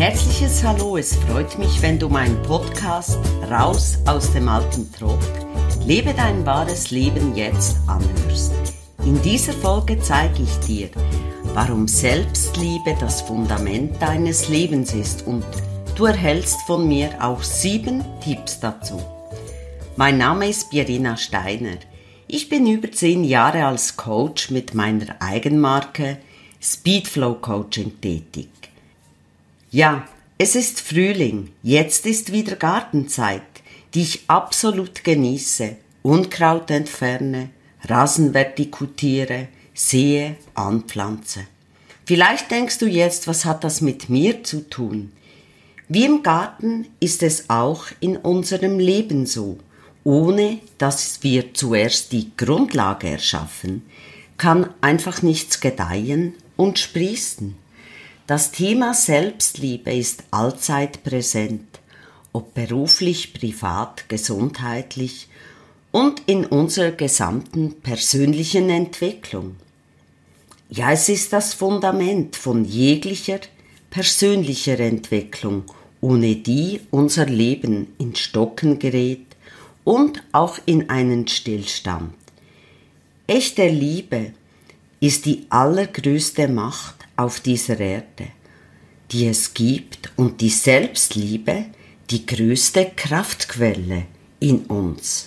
herzliches Hallo, es freut mich, wenn du meinen Podcast Raus aus dem alten Trott, lebe dein wahres Leben jetzt anhörst. In dieser Folge zeige ich dir, warum Selbstliebe das Fundament deines Lebens ist und du erhältst von mir auch sieben Tipps dazu. Mein Name ist Birina Steiner. Ich bin über zehn Jahre als Coach mit meiner Eigenmarke Speedflow Coaching tätig. Ja, es ist Frühling, jetzt ist wieder Gartenzeit, die ich absolut genieße, Unkraut entferne, Rasen vertikutiere, sehe, anpflanze. Vielleicht denkst du jetzt, was hat das mit mir zu tun? Wie im Garten ist es auch in unserem Leben so. Ohne dass wir zuerst die Grundlage erschaffen, kann einfach nichts gedeihen und sprießen. Das Thema Selbstliebe ist allzeit präsent, ob beruflich, privat, gesundheitlich und in unserer gesamten persönlichen Entwicklung. Ja, es ist das Fundament von jeglicher persönlicher Entwicklung, ohne die unser Leben in Stocken gerät und auch in einen Stillstand. Echte Liebe ist die allergrößte Macht auf dieser Erde, die es gibt und die Selbstliebe die größte Kraftquelle in uns.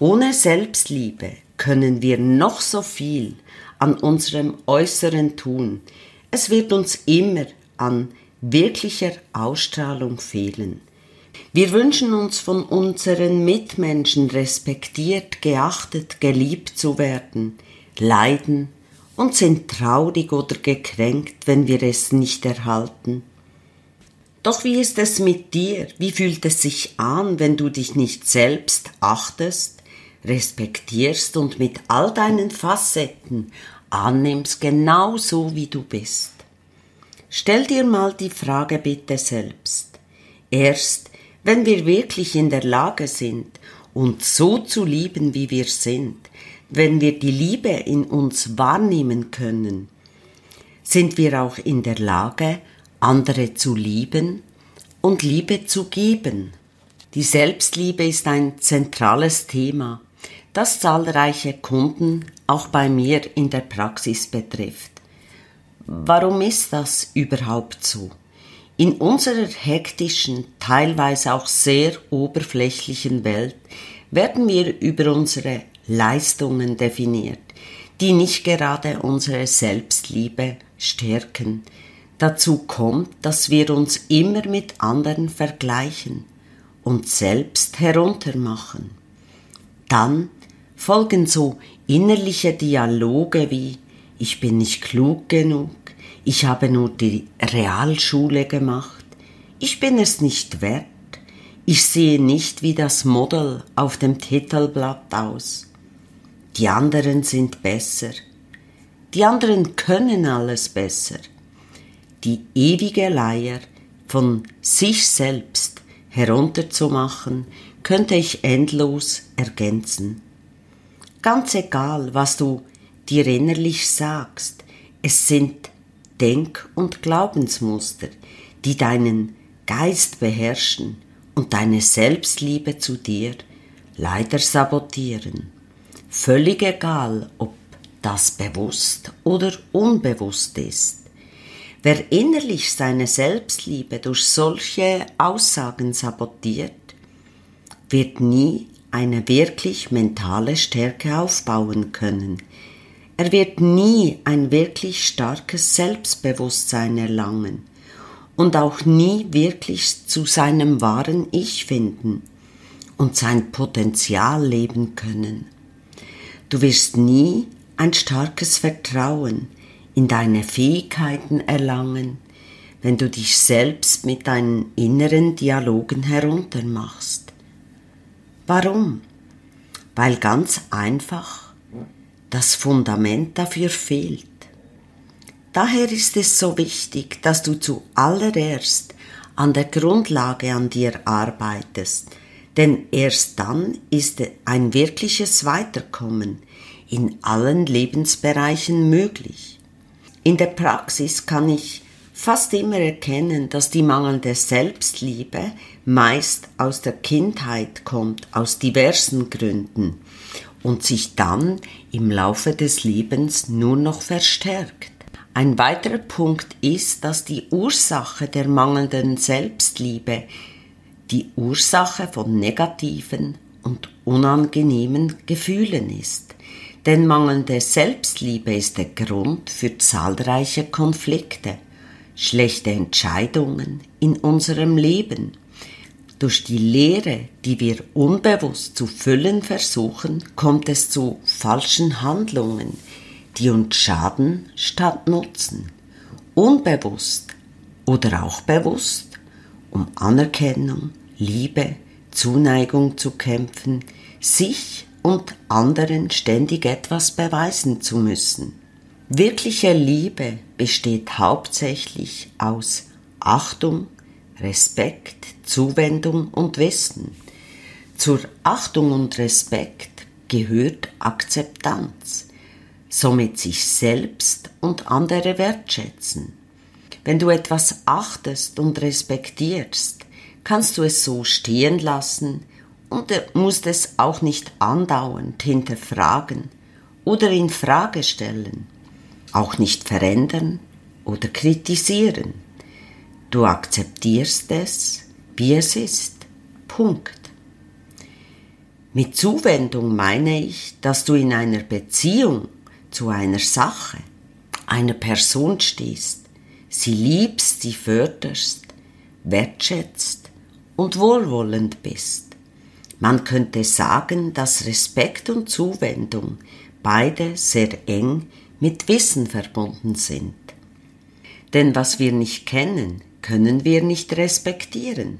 Ohne Selbstliebe können wir noch so viel an unserem Äußeren tun. Es wird uns immer an wirklicher Ausstrahlung fehlen. Wir wünschen uns von unseren Mitmenschen respektiert, geachtet, geliebt zu werden, leiden und sind traurig oder gekränkt, wenn wir es nicht erhalten. Doch wie ist es mit dir? Wie fühlt es sich an, wenn du dich nicht selbst achtest, respektierst und mit all deinen Facetten annimmst, genau so wie du bist? Stell dir mal die Frage bitte selbst. Erst wenn wir wirklich in der Lage sind, uns so zu lieben, wie wir sind, wenn wir die Liebe in uns wahrnehmen können, sind wir auch in der Lage, andere zu lieben und Liebe zu geben. Die Selbstliebe ist ein zentrales Thema, das zahlreiche Kunden auch bei mir in der Praxis betrifft. Warum ist das überhaupt so? In unserer hektischen, teilweise auch sehr oberflächlichen Welt werden wir über unsere Leistungen definiert, die nicht gerade unsere Selbstliebe stärken. Dazu kommt, dass wir uns immer mit anderen vergleichen und selbst heruntermachen. Dann folgen so innerliche Dialoge wie ich bin nicht klug genug, ich habe nur die Realschule gemacht, ich bin es nicht wert, ich sehe nicht wie das Model auf dem Titelblatt aus die anderen sind besser, die anderen können alles besser. Die ewige Leier von sich selbst herunterzumachen, könnte ich endlos ergänzen. Ganz egal, was du dir innerlich sagst, es sind Denk- und Glaubensmuster, die deinen Geist beherrschen und deine Selbstliebe zu dir leider sabotieren. Völlig egal, ob das bewusst oder unbewusst ist. Wer innerlich seine Selbstliebe durch solche Aussagen sabotiert, wird nie eine wirklich mentale Stärke aufbauen können. Er wird nie ein wirklich starkes Selbstbewusstsein erlangen und auch nie wirklich zu seinem wahren Ich finden und sein Potenzial leben können. Du wirst nie ein starkes Vertrauen in deine Fähigkeiten erlangen, wenn du dich selbst mit deinen inneren Dialogen heruntermachst. Warum? Weil ganz einfach das Fundament dafür fehlt. Daher ist es so wichtig, dass du zuallererst an der Grundlage an dir arbeitest, denn erst dann ist ein wirkliches Weiterkommen in allen Lebensbereichen möglich. In der Praxis kann ich fast immer erkennen, dass die mangelnde Selbstliebe meist aus der Kindheit kommt, aus diversen Gründen und sich dann im Laufe des Lebens nur noch verstärkt. Ein weiterer Punkt ist, dass die Ursache der mangelnden Selbstliebe die Ursache von negativen und unangenehmen Gefühlen ist. Denn mangelnde Selbstliebe ist der Grund für zahlreiche Konflikte, schlechte Entscheidungen in unserem Leben. Durch die Lehre, die wir unbewusst zu füllen versuchen, kommt es zu falschen Handlungen, die uns schaden statt nutzen. Unbewusst oder auch bewusst, um Anerkennung, Liebe, Zuneigung zu kämpfen, sich und anderen ständig etwas beweisen zu müssen. Wirkliche Liebe besteht hauptsächlich aus Achtung, Respekt, Zuwendung und Wissen. Zur Achtung und Respekt gehört Akzeptanz somit sich selbst und andere wertschätzen. Wenn du etwas achtest und respektierst, kannst du es so stehen lassen und musst es auch nicht andauernd hinterfragen oder in Frage stellen, auch nicht verändern oder kritisieren. Du akzeptierst es, wie es ist. Punkt. Mit Zuwendung meine ich, dass du in einer Beziehung zu einer Sache, einer Person stehst, sie liebst, sie förderst, wertschätzt und wohlwollend bist. Man könnte sagen, dass Respekt und Zuwendung beide sehr eng mit Wissen verbunden sind. Denn was wir nicht kennen, können wir nicht respektieren.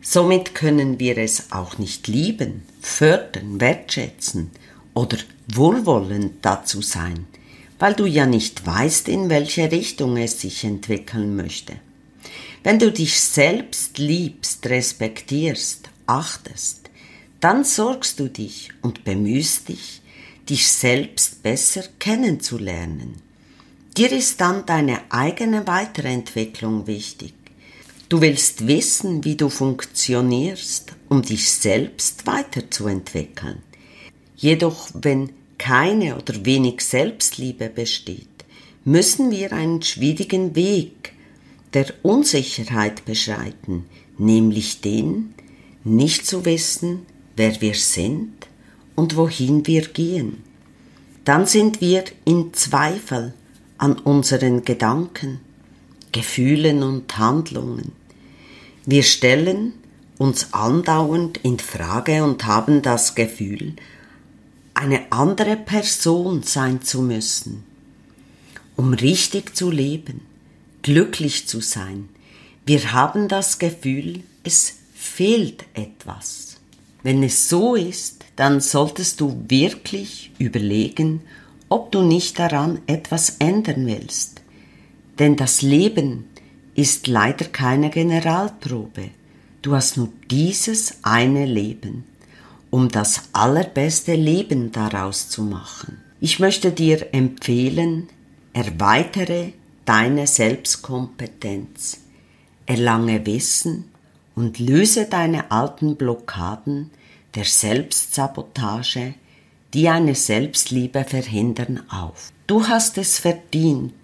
Somit können wir es auch nicht lieben, fördern, wertschätzen oder wohlwollend dazu sein, weil du ja nicht weißt, in welche Richtung es sich entwickeln möchte. Wenn du dich selbst liebst, respektierst, achtest, dann sorgst du dich und bemühst dich, dich selbst besser kennenzulernen. Dir ist dann deine eigene Weiterentwicklung wichtig. Du willst wissen, wie du funktionierst, um dich selbst weiterzuentwickeln. Jedoch wenn keine oder wenig Selbstliebe besteht, müssen wir einen schwierigen Weg der Unsicherheit beschreiten, nämlich den, nicht zu wissen, wer wir sind und wohin wir gehen. Dann sind wir in Zweifel an unseren Gedanken, Gefühlen und Handlungen. Wir stellen uns andauernd in Frage und haben das Gefühl, eine andere Person sein zu müssen, um richtig zu leben, glücklich zu sein. Wir haben das Gefühl, es fehlt etwas. Wenn es so ist, dann solltest du wirklich überlegen, ob du nicht daran etwas ändern willst. Denn das Leben ist leider keine Generalprobe. Du hast nur dieses eine Leben um das allerbeste Leben daraus zu machen. Ich möchte dir empfehlen, erweitere deine Selbstkompetenz, erlange Wissen und löse deine alten Blockaden der Selbstsabotage, die eine Selbstliebe verhindern, auf. Du hast es verdient,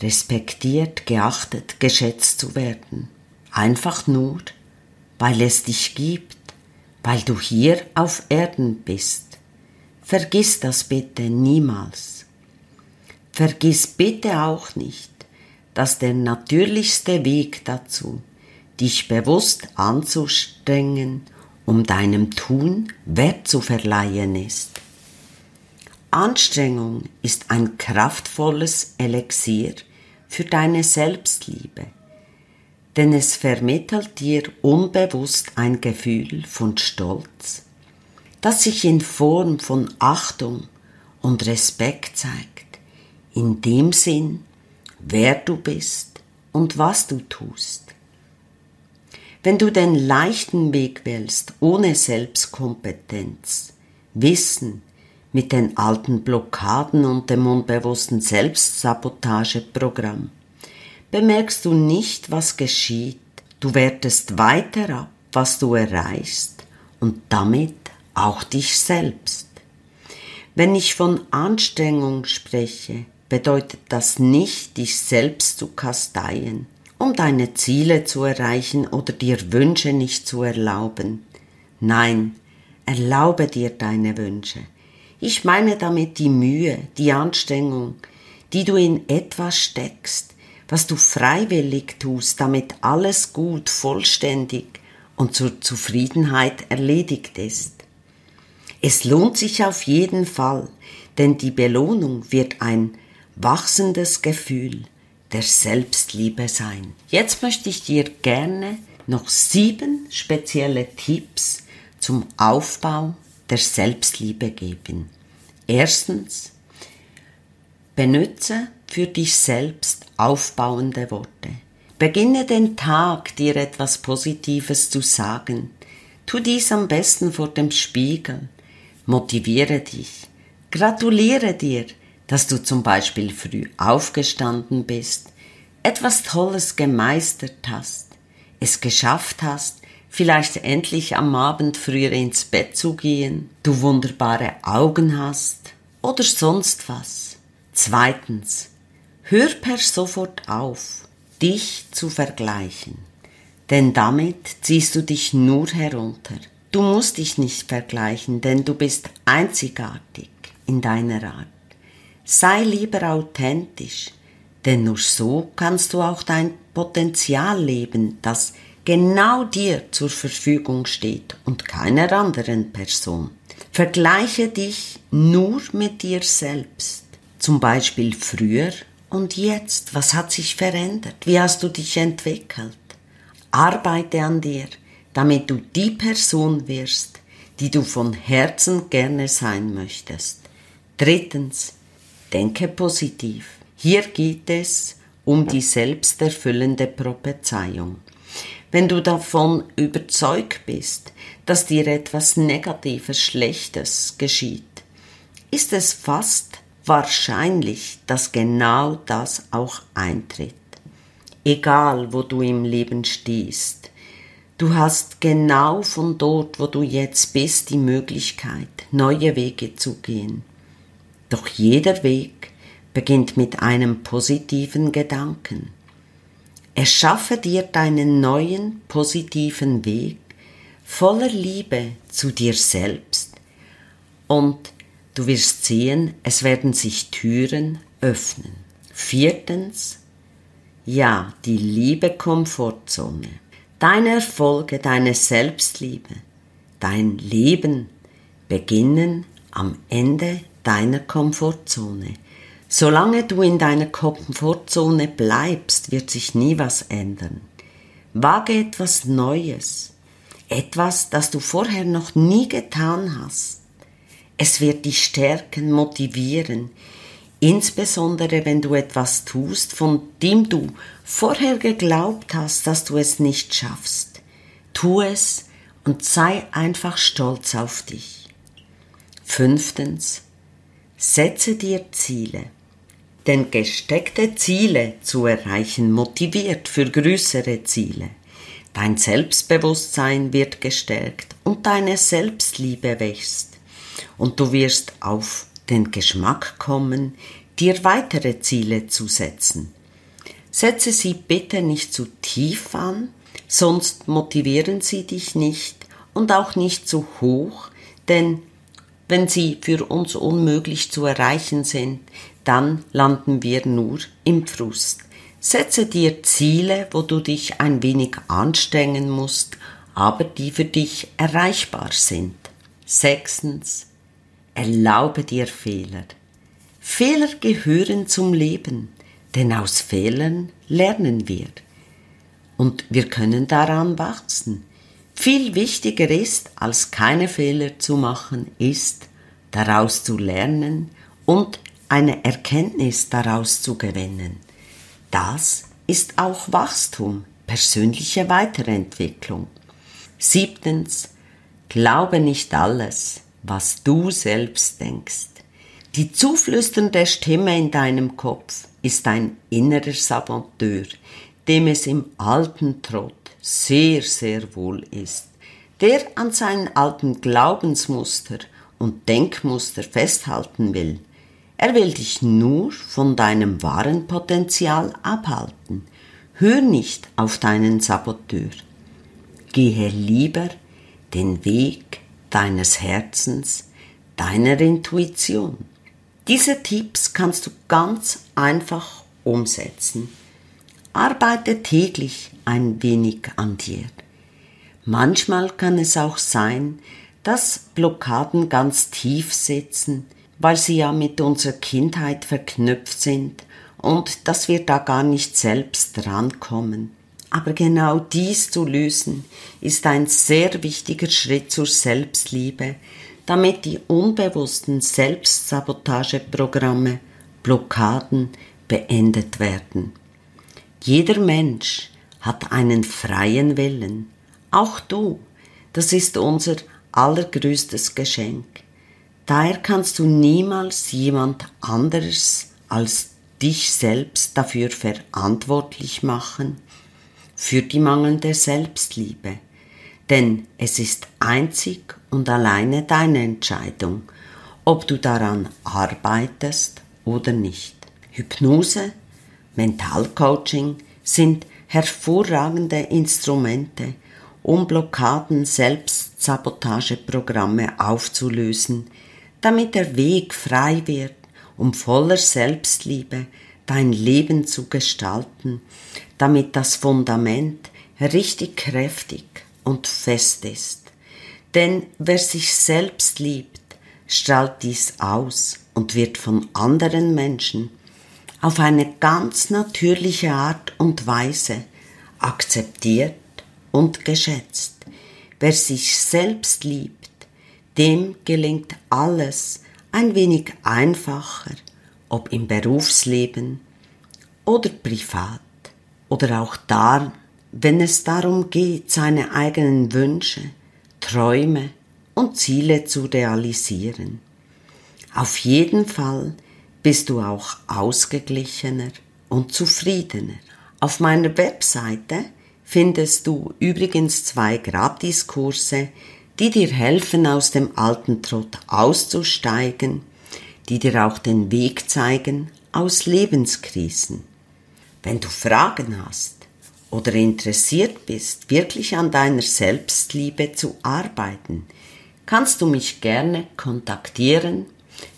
respektiert, geachtet, geschätzt zu werden. Einfach nur, weil es dich gibt weil du hier auf Erden bist. Vergiss das bitte niemals. Vergiss bitte auch nicht, dass der natürlichste Weg dazu, dich bewusst anzustrengen, um deinem Tun Wert zu verleihen ist. Anstrengung ist ein kraftvolles Elixier für deine Selbstliebe denn es vermittelt dir unbewusst ein Gefühl von Stolz, das sich in Form von Achtung und Respekt zeigt, in dem Sinn, wer du bist und was du tust. Wenn du den leichten Weg wählst, ohne Selbstkompetenz, Wissen, mit den alten Blockaden und dem unbewussten Selbstsabotageprogramm, bemerkst du nicht, was geschieht. Du wertest weiter ab, was du erreichst und damit auch dich selbst. Wenn ich von Anstrengung spreche, bedeutet das nicht, dich selbst zu kasteien, um deine Ziele zu erreichen oder dir Wünsche nicht zu erlauben. Nein, erlaube dir deine Wünsche. Ich meine damit die Mühe, die Anstrengung, die du in etwas steckst, was du freiwillig tust, damit alles gut, vollständig und zur Zufriedenheit erledigt ist. Es lohnt sich auf jeden Fall, denn die Belohnung wird ein wachsendes Gefühl der Selbstliebe sein. Jetzt möchte ich dir gerne noch sieben spezielle Tipps zum Aufbau der Selbstliebe geben. Erstens, benütze für dich selbst aufbauende Worte. Beginne den Tag, dir etwas Positives zu sagen. Tu dies am besten vor dem Spiegel. Motiviere dich. Gratuliere dir, dass du zum Beispiel früh aufgestanden bist, etwas Tolles gemeistert hast, es geschafft hast, vielleicht endlich am Abend früher ins Bett zu gehen, du wunderbare Augen hast oder sonst was. Zweitens, hör per sofort auf, dich zu vergleichen, denn damit ziehst du dich nur herunter. Du musst dich nicht vergleichen, denn du bist einzigartig in deiner Art. Sei lieber authentisch, denn nur so kannst du auch dein Potenzial leben, das genau dir zur Verfügung steht und keiner anderen Person. Vergleiche dich nur mit dir selbst. Zum Beispiel früher und jetzt. Was hat sich verändert? Wie hast du dich entwickelt? Arbeite an dir, damit du die Person wirst, die du von Herzen gerne sein möchtest. Drittens, denke positiv. Hier geht es um die selbsterfüllende Prophezeiung. Wenn du davon überzeugt bist, dass dir etwas Negatives, Schlechtes geschieht, ist es fast wahrscheinlich, dass genau das auch eintritt. Egal, wo du im Leben stehst, du hast genau von dort, wo du jetzt bist, die Möglichkeit, neue Wege zu gehen. Doch jeder Weg beginnt mit einem positiven Gedanken. Erschaffe dir deinen neuen positiven Weg voller Liebe zu dir selbst und du wirst sehen, es werden sich Türen öffnen. Viertens, ja, die liebe Komfortzone. Deine Erfolge, deine Selbstliebe, dein Leben beginnen am Ende deiner Komfortzone. Solange du in deiner Komfortzone bleibst, wird sich nie was ändern. Wage etwas Neues, etwas, das du vorher noch nie getan hast. Es wird dich stärken, motivieren, insbesondere wenn du etwas tust, von dem du vorher geglaubt hast, dass du es nicht schaffst. Tu es und sei einfach stolz auf dich. Fünftens, Setze dir Ziele. Denn gesteckte Ziele zu erreichen motiviert für größere Ziele. Dein Selbstbewusstsein wird gestärkt und deine Selbstliebe wächst. Und du wirst auf den Geschmack kommen, dir weitere Ziele zu setzen. Setze sie bitte nicht zu tief an, sonst motivieren sie dich nicht und auch nicht zu hoch, denn wenn sie für uns unmöglich zu erreichen sind, dann landen wir nur im Frust. Setze dir Ziele, wo du dich ein wenig anstrengen musst, aber die für dich erreichbar sind. Sechstens, erlaube dir Fehler. Fehler gehören zum Leben, denn aus Fehlern lernen wir. Und wir können daran wachsen. Viel wichtiger ist, als keine Fehler zu machen, ist, daraus zu lernen und eine Erkenntnis daraus zu gewinnen. Das ist auch Wachstum, persönliche Weiterentwicklung. Siebtens, glaube nicht alles, was du selbst denkst. Die zuflüsternde Stimme in deinem Kopf ist ein innerer Saboteur, dem es im alten Trott sehr, sehr wohl ist, der an seinen alten Glaubensmuster und Denkmuster festhalten will. Er will dich nur von deinem wahren Potenzial abhalten. Hör nicht auf deinen Saboteur. Gehe lieber den Weg deines Herzens, deiner Intuition. Diese Tipps kannst du ganz einfach umsetzen. Arbeite täglich ein wenig an dir. Manchmal kann es auch sein, dass Blockaden ganz tief sitzen, weil sie ja mit unserer Kindheit verknüpft sind und dass wir da gar nicht selbst drankommen. Aber genau dies zu lösen, ist ein sehr wichtiger Schritt zur Selbstliebe, damit die unbewussten Selbstsabotageprogramme, Blockaden beendet werden. Jeder Mensch hat einen freien Willen, auch du. Das ist unser allergrößtes Geschenk. Daher kannst du niemals jemand anderes als dich selbst dafür verantwortlich machen, für die mangelnde Selbstliebe. Denn es ist einzig und alleine deine Entscheidung, ob du daran arbeitest oder nicht. Hypnose, Mentalcoaching sind hervorragende Instrumente, um Blockaden, Selbstsabotageprogramme aufzulösen, damit der Weg frei wird, um voller Selbstliebe dein Leben zu gestalten, damit das Fundament richtig kräftig und fest ist. Denn wer sich selbst liebt, strahlt dies aus und wird von anderen Menschen auf eine ganz natürliche Art und Weise akzeptiert und geschätzt. Wer sich selbst liebt, dem gelingt alles ein wenig einfacher, ob im Berufsleben oder privat oder auch da, wenn es darum geht, seine eigenen Wünsche, Träume und Ziele zu realisieren. Auf jeden Fall bist du auch ausgeglichener und zufriedener. Auf meiner Webseite findest du übrigens zwei Gratiskurse, die dir helfen, aus dem alten Trott auszusteigen, die dir auch den Weg zeigen aus Lebenskrisen. Wenn du Fragen hast oder interessiert bist, wirklich an deiner Selbstliebe zu arbeiten, kannst du mich gerne kontaktieren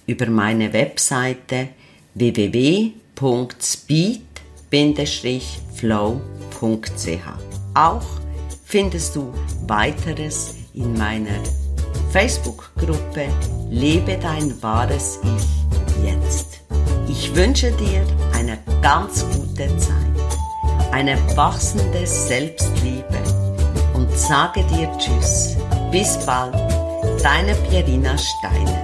über meine Webseite www.speed-flow.com auch findest du weiteres in meiner Facebook-Gruppe Lebe dein wahres Ich jetzt. Ich wünsche dir eine ganz gute Zeit, eine wachsende Selbstliebe und sage dir Tschüss. Bis bald, deine Pierina Steiner.